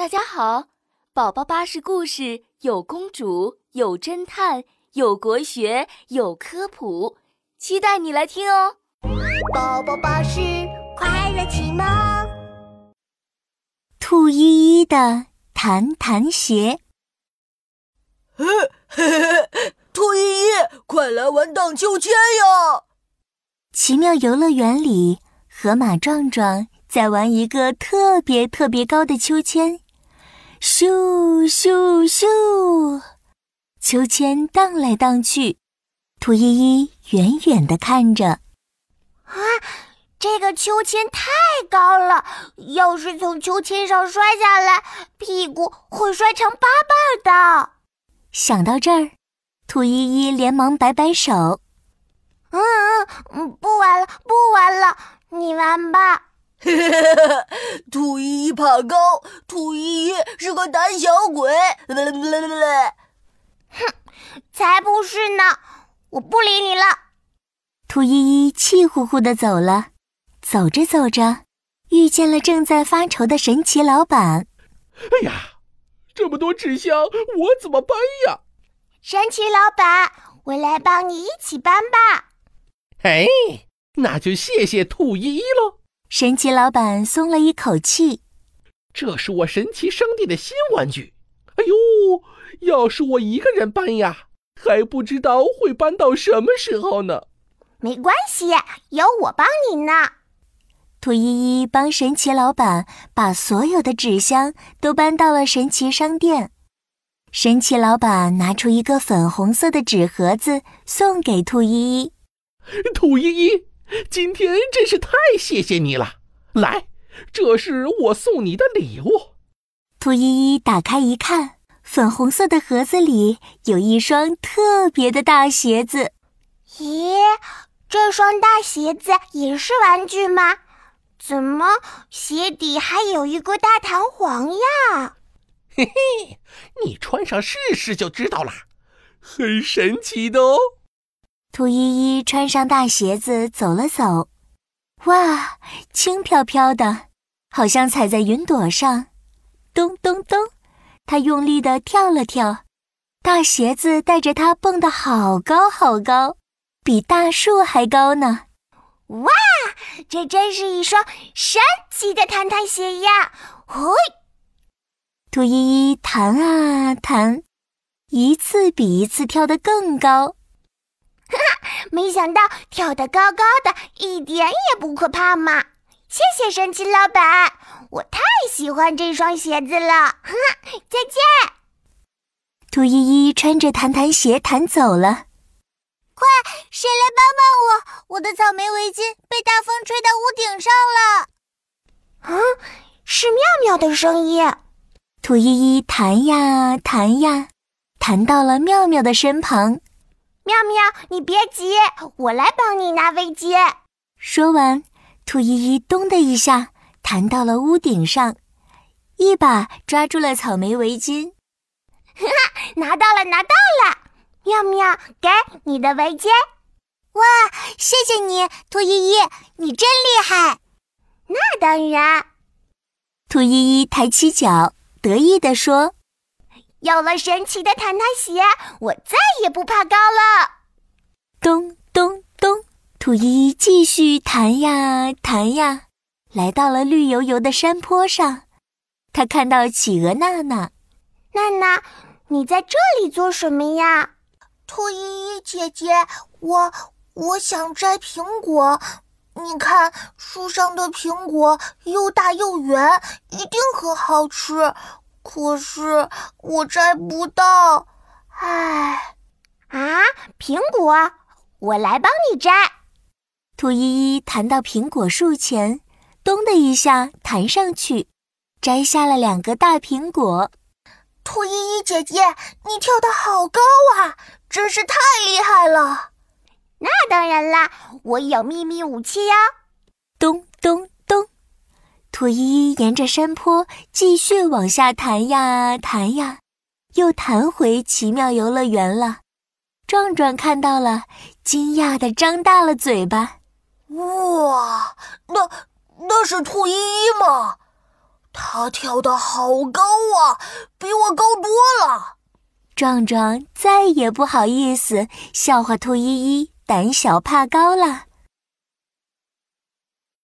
大家好，宝宝巴士故事有公主，有侦探，有国学，有科普，期待你来听哦。宝宝巴士快乐启蒙，兔依依的弹弹鞋。嘿嘿嘿，兔依依，快来玩荡秋千呀！奇妙游乐园里，河马壮壮在玩一个特别特别高的秋千，咻咻咻，秋千荡来荡去。兔依依远远的看着，啊，这个秋千太高了，要是从秋千上摔下来，屁股会摔成八瓣的。想到这儿，兔依依连忙摆摆手。嗯嗯，不玩了，不玩了，你玩吧。兔依依怕高，兔依依是个胆小鬼。哼，才不是呢！我不理你了。兔依依气呼呼的走了。走着走着，遇见了正在发愁的神奇老板。哎呀，这么多纸箱，我怎么搬呀？神奇老板，我来帮你一起搬吧。哎，那就谢谢兔依依喽。神奇老板松了一口气。这是我神奇商店的新玩具。哎呦，要是我一个人搬呀，还不知道会搬到什么时候呢。没关系，有我帮你呢。兔依依帮神奇老板把所有的纸箱都搬到了神奇商店。神奇老板拿出一个粉红色的纸盒子，送给兔依依。兔依依，今天真是太谢谢你了！来，这是我送你的礼物。兔依依打开一看，粉红色的盒子里有一双特别的大鞋子。咦，这双大鞋子也是玩具吗？怎么鞋底还有一个大弹簧呀？嘿嘿，你穿上试试就知道了，很神奇的哦。兔依依穿上大鞋子走了走，哇，轻飘飘的，好像踩在云朵上。咚咚咚，它用力的跳了跳，大鞋子带着它蹦得好高好高，比大树还高呢。哇，这真是一双神奇的弹弹鞋呀！嘿，兔依依弹啊弹，一次比一次跳得更高。没想到跳得高高的，一点也不可怕嘛！谢谢神奇老板，我太喜欢这双鞋子了。再见。兔依依穿着弹弹鞋弹走了。快，谁来帮帮我？我的草莓围巾被大风吹到屋顶上了。啊，是妙妙的声音。兔依依弹呀弹呀，弹到了妙妙的身旁。妙妙，你别急，我来帮你拿围巾。说完，兔依依“咚”的一下弹到了屋顶上，一把抓住了草莓围巾。哈哈，拿到了，拿到了！妙妙，给你的围巾。哇，谢谢你，兔依依，你真厉害。那当然。兔依依抬起脚，得意地说。有了神奇的弹弹鞋，我再也不怕高了。咚咚咚，兔依依继续弹呀弹呀，来到了绿油油的山坡上。他看到企鹅娜娜，娜娜，你在这里做什么呀？兔依依姐姐，我我想摘苹果。你看树上的苹果又大又圆，一定很好吃。可是我摘不到，唉，啊！苹果，我来帮你摘。兔依依弹到苹果树前，咚的一下弹上去，摘下了两个大苹果。兔依依姐姐，你跳得好高啊，真是太厉害了！那当然啦，我有秘密武器呀！咚咚。兔依依沿着山坡继续往下弹呀弹呀，又弹回奇妙游乐园了。壮壮看到了，惊讶的张大了嘴巴。哇，那那是兔依依吗？她跳得好高啊，比我高多了。壮壮再也不好意思笑话兔依依胆小怕高了。